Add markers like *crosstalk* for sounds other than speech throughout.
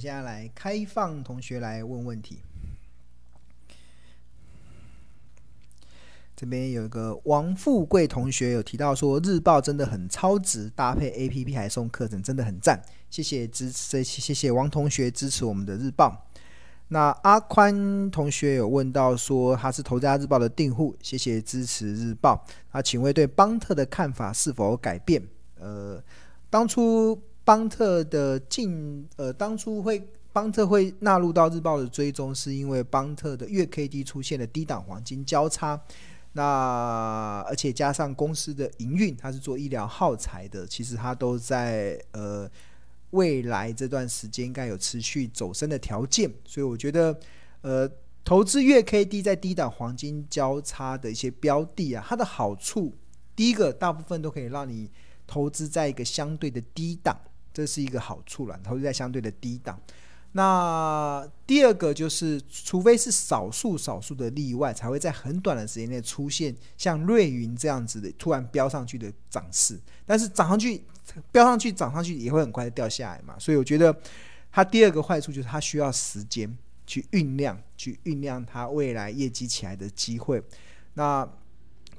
们现在来开放同学来问问题。这边有一个王富贵同学有提到说，日报真的很超值，搭配 APP 还送课程，真的很赞。谢谢支持，谢谢王同学支持我们的日报。那阿宽同学有问到说，他是头家日报的订户，谢谢支持日报。那请问对邦特的看法是否改变？呃，当初邦特的进，呃，当初会邦特会纳入到日报的追踪，是因为邦特的月 K D 出现了低档黄金交叉。那而且加上公司的营运，它是做医疗耗材的，其实它都在呃未来这段时间应该有持续走升的条件，所以我觉得呃投资月 K D 在低档黄金交叉的一些标的啊，它的好处，第一个大部分都可以让你投资在一个相对的低档，这是一个好处了，投资在相对的低档。那第二个就是，除非是少数少数的例外，才会在很短的时间内出现像瑞云这样子的突然飙上去的涨势。但是涨上去，飙上去，涨上去也会很快的掉下来嘛。所以我觉得它第二个坏处就是它需要时间去酝酿，去酝酿它未来业绩起来的机会。那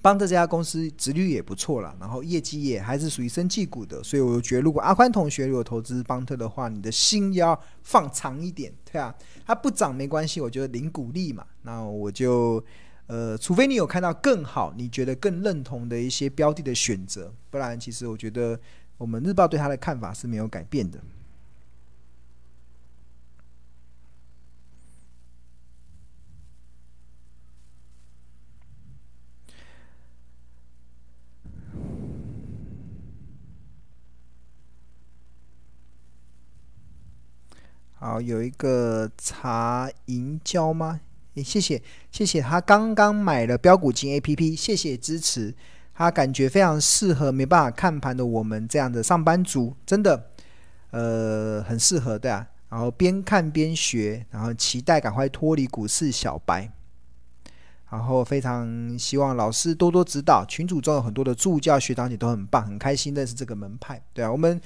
邦特这家公司殖率也不错了，然后业绩也还是属于生技股的，所以我觉得如果阿宽同学如果投资邦特的话，你的心要放长一点，对啊，它不涨没关系，我觉得零股利嘛，那我就呃，除非你有看到更好，你觉得更认同的一些标的的选择，不然其实我觉得我们日报对它的看法是没有改变的。好，有一个茶银胶吗？诶，谢谢，谢谢他刚刚买了标股金 APP，谢谢支持。他感觉非常适合没办法看盘的我们这样的上班族，真的，呃，很适合，对啊。然后边看边学，然后期待赶快脱离股市小白。然后非常希望老师多多指导，群组中有很多的助教学长姐都很棒，很开心认识这个门派，对啊，我们。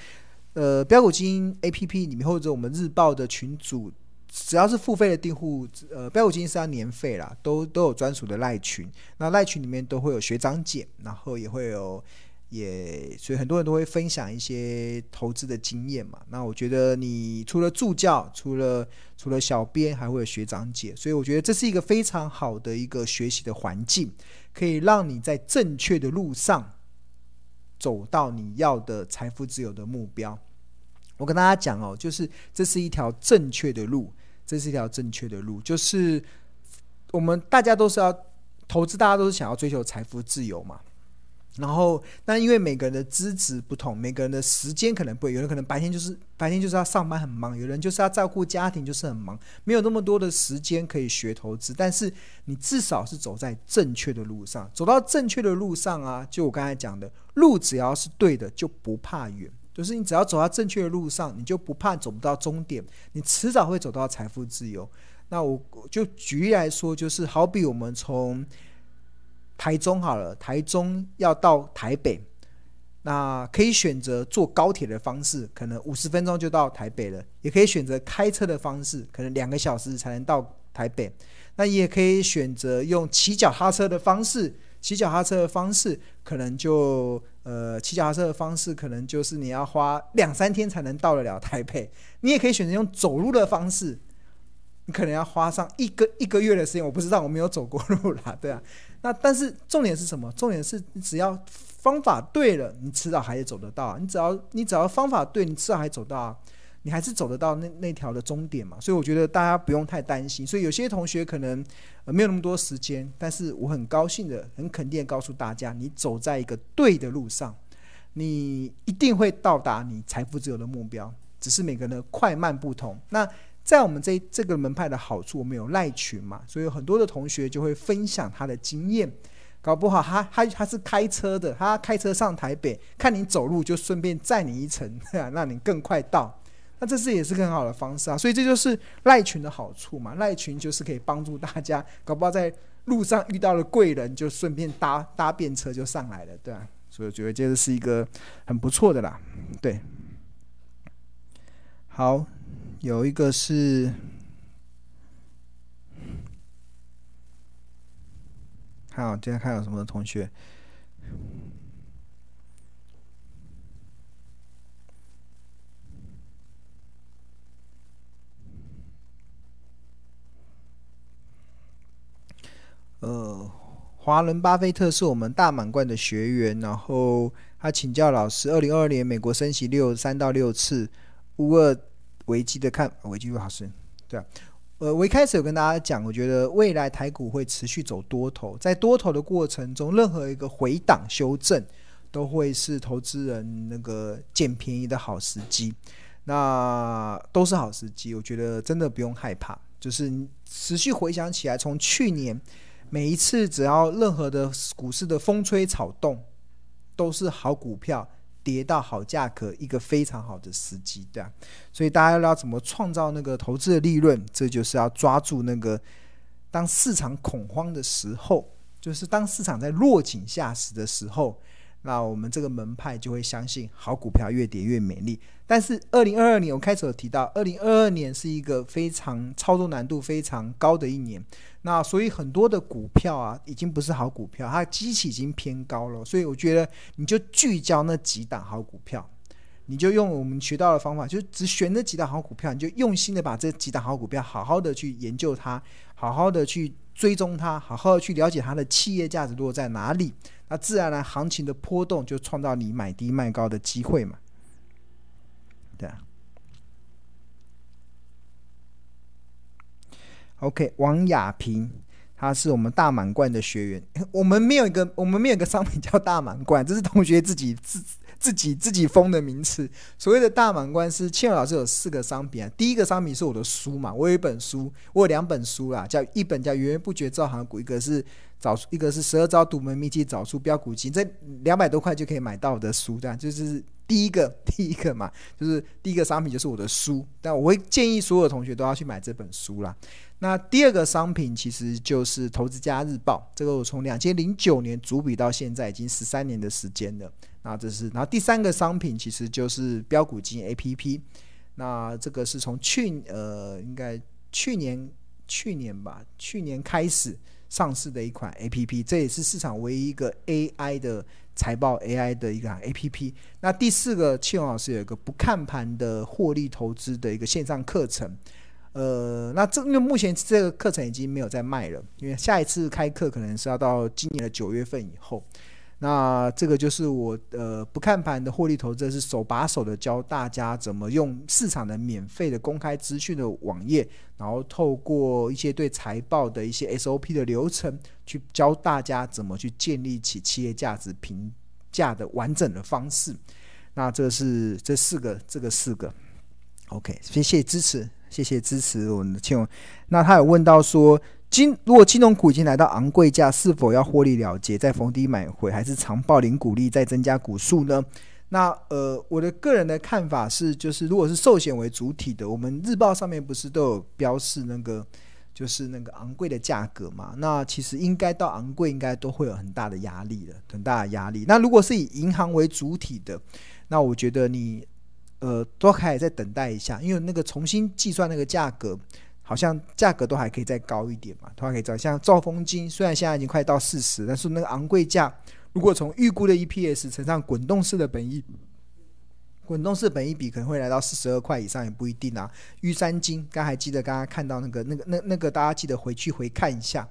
呃，标股金 A P P 里面或者我们日报的群组，只要是付费的订户，呃，标股金是要年费啦，都都有专属的赖群。那赖群里面都会有学长姐，然后也会有也，所以很多人都会分享一些投资的经验嘛。那我觉得你除了助教，除了除了小编，还会有学长姐，所以我觉得这是一个非常好的一个学习的环境，可以让你在正确的路上。走到你要的财富自由的目标，我跟大家讲哦，就是这是一条正确的路，这是一条正确的路，就是我们大家都是要投资，大家都是想要追求财富自由嘛。然后，但因为每个人的资质不同，每个人的时间可能不会，有人可能白天就是白天就是要上班很忙，有人就是要照顾家庭就是很忙，没有那么多的时间可以学投资。但是你至少是走在正确的路上，走到正确的路上啊，就我刚才讲的，路只要是对的，就不怕远。就是你只要走到正确的路上，你就不怕走不到终点，你迟早会走到财富自由。那我就举例来说，就是好比我们从。台中好了，台中要到台北，那可以选择坐高铁的方式，可能五十分钟就到台北了；也可以选择开车的方式，可能两个小时才能到台北。那也可以选择用骑脚踏车的方式，骑脚踏车的方式可能就呃，骑脚踏车的方式可能就是你要花两三天才能到得了台北。你也可以选择用走路的方式，你可能要花上一个一个月的时间。我不知道，我没有走过路啦，对啊。那但是重点是什么？重点是你只要方法对了，你迟早还是走得到。你只要你只要方法对，你迟早还走到啊，你还是走得到那那条的终点嘛。所以我觉得大家不用太担心。所以有些同学可能没有那么多时间，但是我很高兴的、很肯定的告诉大家，你走在一个对的路上，你一定会到达你财富自由的目标。只是每个人的快慢不同。那在我们这这个门派的好处，我们有赖群嘛，所以有很多的同学就会分享他的经验，搞不好他他他是开车的，他开车上台北，看你走路就顺便载你一程，*laughs* 让你更快到，那这是也是更好的方式啊，所以这就是赖群的好处嘛，赖群就是可以帮助大家，搞不好在路上遇到了贵人，就顺便搭搭便车就上来了，对啊，所以我觉得这个是一个很不错的啦，对，好。有一个是，看我今天看有什么同学。呃，华伦巴菲特是我们大满贯的学员，然后他请教老师，二零二二年美国升息六三到六次，乌俄危机的看危机老师，对啊，呃，我一开始有跟大家讲，我觉得未来台股会持续走多头，在多头的过程中，任何一个回档修正都会是投资人那个捡便宜的好时机，那都是好时机，我觉得真的不用害怕，就是持续回想起来，从去年。每一次只要任何的股市的风吹草动，都是好股票跌到好价格一个非常好的时机，对啊。所以大家要怎么创造那个投资的利润？这就是要抓住那个当市场恐慌的时候，就是当市场在落井下石的时候。那我们这个门派就会相信好股票越跌越美丽。但是二零二二年我开始有提到，二零二二年是一个非常操作难度非常高的一年。那所以很多的股票啊，已经不是好股票，它基期已经偏高了。所以我觉得你就聚焦那几档好股票，你就用我们学到的方法，就只选那几档好股票，你就用心的把这几档好股票好好的去研究它，好好的去追踪它，好好的去了解它的企业价值落在哪里。那自然而然，行情的波动就创造你买低卖高的机会嘛，对啊。OK，王亚平，他是我们大满贯的学员。*laughs* 我们没有一个，我们没有一个商品叫大满贯，这是同学自己自自己自己封的名词。所谓的大满贯是，庆老师有四个商品啊。第一个商品是我的书嘛，我有一本书，我有两本书啦，叫一本叫《源源不绝造行股》，一个是。找出一个是十二招独门秘籍，找出标股金，这两百多块就可以买到的书，这样就是第一个 *laughs* 第一个嘛，就是第一个商品就是我的书，但我会建议所有同学都要去买这本书啦。那第二个商品其实就是《投资家日报》，这个我从两千零九年主笔到现在已经十三年的时间了。那这是，然后第三个商品其实就是标股金 APP，那这个是从去呃应该去年去年吧，去年开始。上市的一款 A P P，这也是市场唯一一个 A I 的财报 A I 的一个 A P P。那第四个，庆荣老师有一个不看盘的获利投资的一个线上课程。呃，那这因为目前这个课程已经没有在卖了，因为下一次开课可能是要到今年的九月份以后。那这个就是我呃不看盘的获利投资，是手把手的教大家怎么用市场的免费的公开资讯的网页，然后透过一些对财报的一些 SOP 的流程，去教大家怎么去建立起企业价值评价的完整的方式。那这是这四个，这个四个，OK，谢谢支持，谢谢支持我们的庆荣。那他有问到说。金如果金融股已经来到昂贵价，是否要获利了结，再逢低买回，还是长报零股利再增加股数呢？那呃，我的个人的看法是，就是如果是寿险为主体的，我们日报上面不是都有标示那个就是那个昂贵的价格嘛？那其实应该到昂贵，应该都会有很大的压力的，很大的压力。那如果是以银行为主体的，那我觉得你呃都可以再等待一下，因为那个重新计算那个价格。好像价格都还可以再高一点嘛，都还可以找像兆丰金，虽然现在已经快到四十，但是那个昂贵价，如果从预估的 EPS 乘上滚动式的本益，滚动式本益比可能会来到四十二块以上也不一定啊。玉山金，刚还记得刚刚看到那个那个那那个大家记得回去回看一下。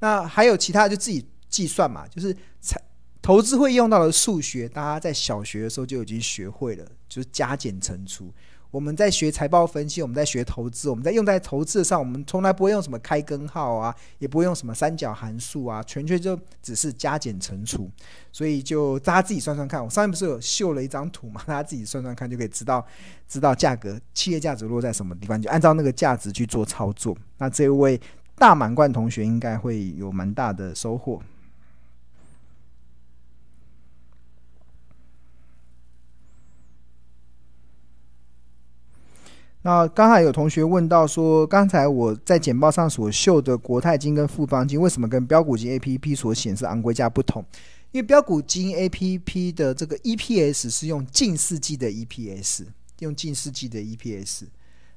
那还有其他就自己计算嘛，就是财投资会用到的数学，大家在小学的时候就已经学会了，就是加减乘除。我们在学财报分析，我们在学投资，我们在用在投资上，我们从来不会用什么开根号啊，也不会用什么三角函数啊，纯粹就只是加减乘除。所以就大家自己算算看，我上面不是有秀了一张图嘛，大家自己算算看就可以知道，知道价格企业价值落在什么地方，就按照那个价值去做操作。那这位大满贯同学应该会有蛮大的收获。那刚才有同学问到说，刚才我在简报上所秀的国泰金跟富邦金，为什么跟标股金 APP 所显示昂贵价不同？因为标股金 APP 的这个 EPS 是用近四季的 EPS，用近四季的 EPS。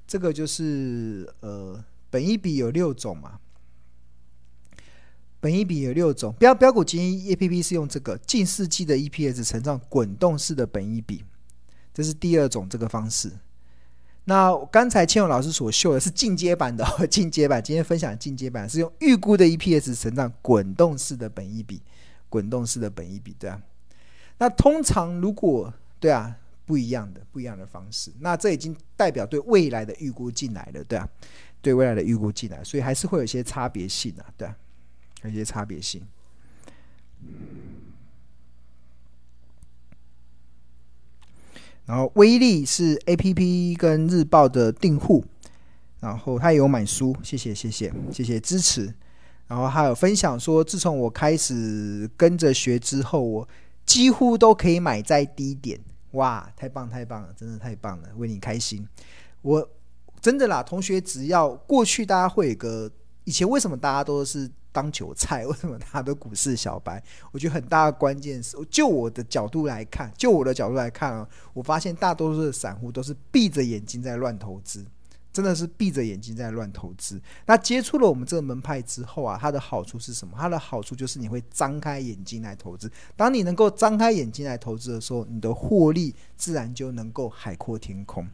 这个就是呃，本益比有六种嘛。本益比有六种，标标股金 APP 是用这个近四季的 EPS 乘上滚动式的本益比，这是第二种这个方式。那刚才千勇老师所秀的是进阶版的，*laughs* 进阶版今天分享进阶版是用预估的 EPS 成长滚动式的本益比，滚动式的本益比，对啊。那通常如果对啊，不一样的不一样的方式，那这已经代表对未来的预估进来了，对啊，对未来的预估进来，所以还是会有些差别性啊，对啊。有些差别性，然后威力是 APP 跟日报的订户，然后他也有买书，谢谢谢谢谢谢支持，然后还有分享说，自从我开始跟着学之后，我几乎都可以买在低点，哇，太棒太棒了，真的太棒了，为你开心，我真的啦，同学只要过去大家会有个，以前为什么大家都是。当韭菜，*laughs* 为什么大家都股市小白？我觉得很大的关键是，就我的角度来看，就我的角度来看啊，我发现大多数的散户都是闭着眼睛在乱投资。真的是闭着眼睛在乱投资。那接触了我们这个门派之后啊，它的好处是什么？它的好处就是你会张开眼睛来投资。当你能够张开眼睛来投资的时候，你的获利自然就能够海阔天空。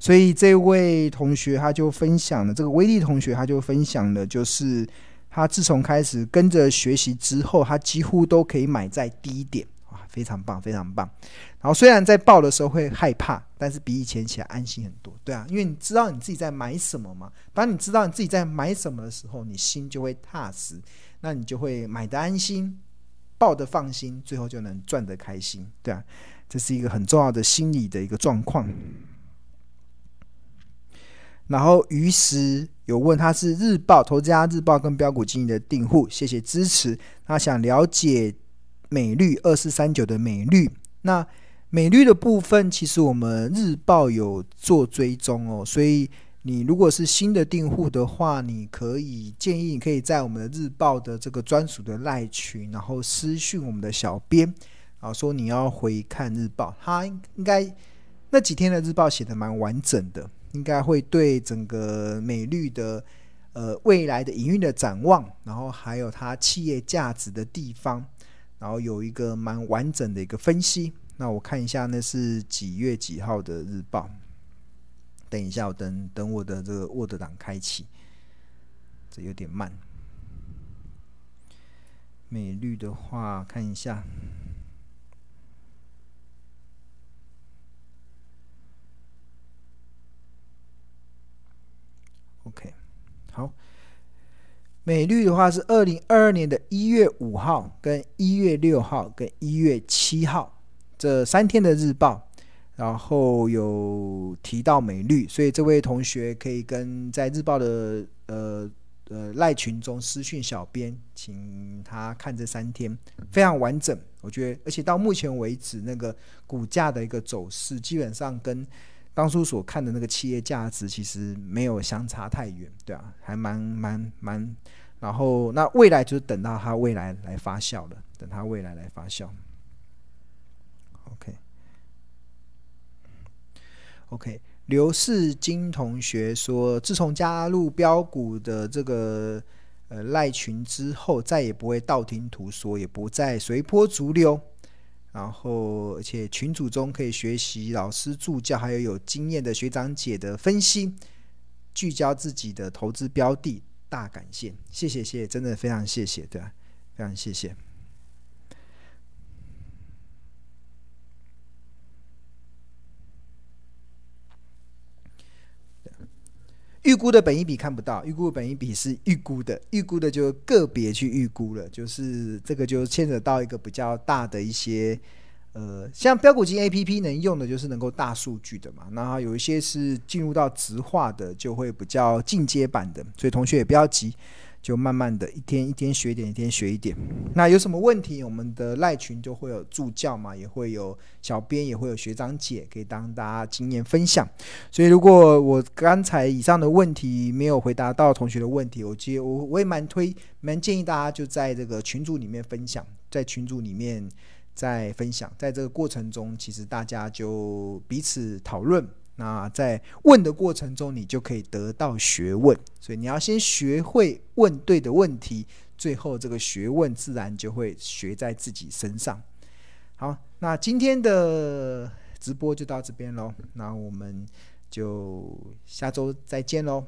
所以这位同学他就分享了，这个威力同学他就分享了，就是。他自从开始跟着学习之后，他几乎都可以买在低点，哇，非常棒，非常棒。然后虽然在报的时候会害怕，但是比以前起来安心很多，对啊，因为你知道你自己在买什么嘛。当你知道你自己在买什么的时候，你心就会踏实，那你就会买的安心，报得放心，最后就能赚得开心，对啊，这是一个很重要的心理的一个状况。然后于是有问他是日报投资家日报跟标股经营的订户，谢谢支持。他想了解美绿二四三九的美绿，那美绿的部分其实我们日报有做追踪哦，所以你如果是新的订户的话，你可以建议你可以在我们的日报的这个专属的赖群，然后私讯我们的小编，啊说你要回看日报，他应该那几天的日报写得蛮完整的。应该会对整个美绿的呃未来的营运的展望，然后还有它企业价值的地方，然后有一个蛮完整的一个分析。那我看一下，那是几月几号的日报？等一下，我等等我的这个 Word 档开启，这有点慢。美绿的话，看一下。OK，好，美绿的话是二零二二年的一月五号、跟一月六号、跟一月七号这三天的日报，然后有提到美绿，所以这位同学可以跟在日报的呃呃赖群中私讯小编，请他看这三天非常完整，我觉得，而且到目前为止那个股价的一个走势，基本上跟。当初所看的那个企业价值其实没有相差太远，对啊，还蛮蛮蛮，然后那未来就是等到它未来来发酵了，等它未来来发酵。OK，OK，、刘世金同学说，自从加入标股的这个呃赖群之后，再也不会道听途说，也不再随波逐流。然后，而且群组中可以学习老师助教，还有有经验的学长姐的分析，聚焦自己的投资标的，大感谢，谢谢谢谢，真的非常谢谢，对吧？非常谢谢。预估的本一比看不到，预估的本一比是预估的，预估的就个别去预估了，就是这个就牵扯到一个比较大的一些，呃，像标股金 APP 能用的就是能够大数据的嘛，那有一些是进入到直化的，就会比较进阶版的，所以同学也不要急。就慢慢的一天一天学一点，一天学一点。那有什么问题，我们的赖群就会有助教嘛，也会有小编，也会有学长姐，可以当大家经验分享。所以，如果我刚才以上的问题没有回答到同学的问题，我接我我也蛮推蛮建议大家就在这个群组里面分享，在群组里面再分享，在这个过程中，其实大家就彼此讨论。那在问的过程中，你就可以得到学问。所以你要先学会问对的问题，最后这个学问自然就会学在自己身上。好，那今天的直播就到这边喽，那我们就下周再见喽。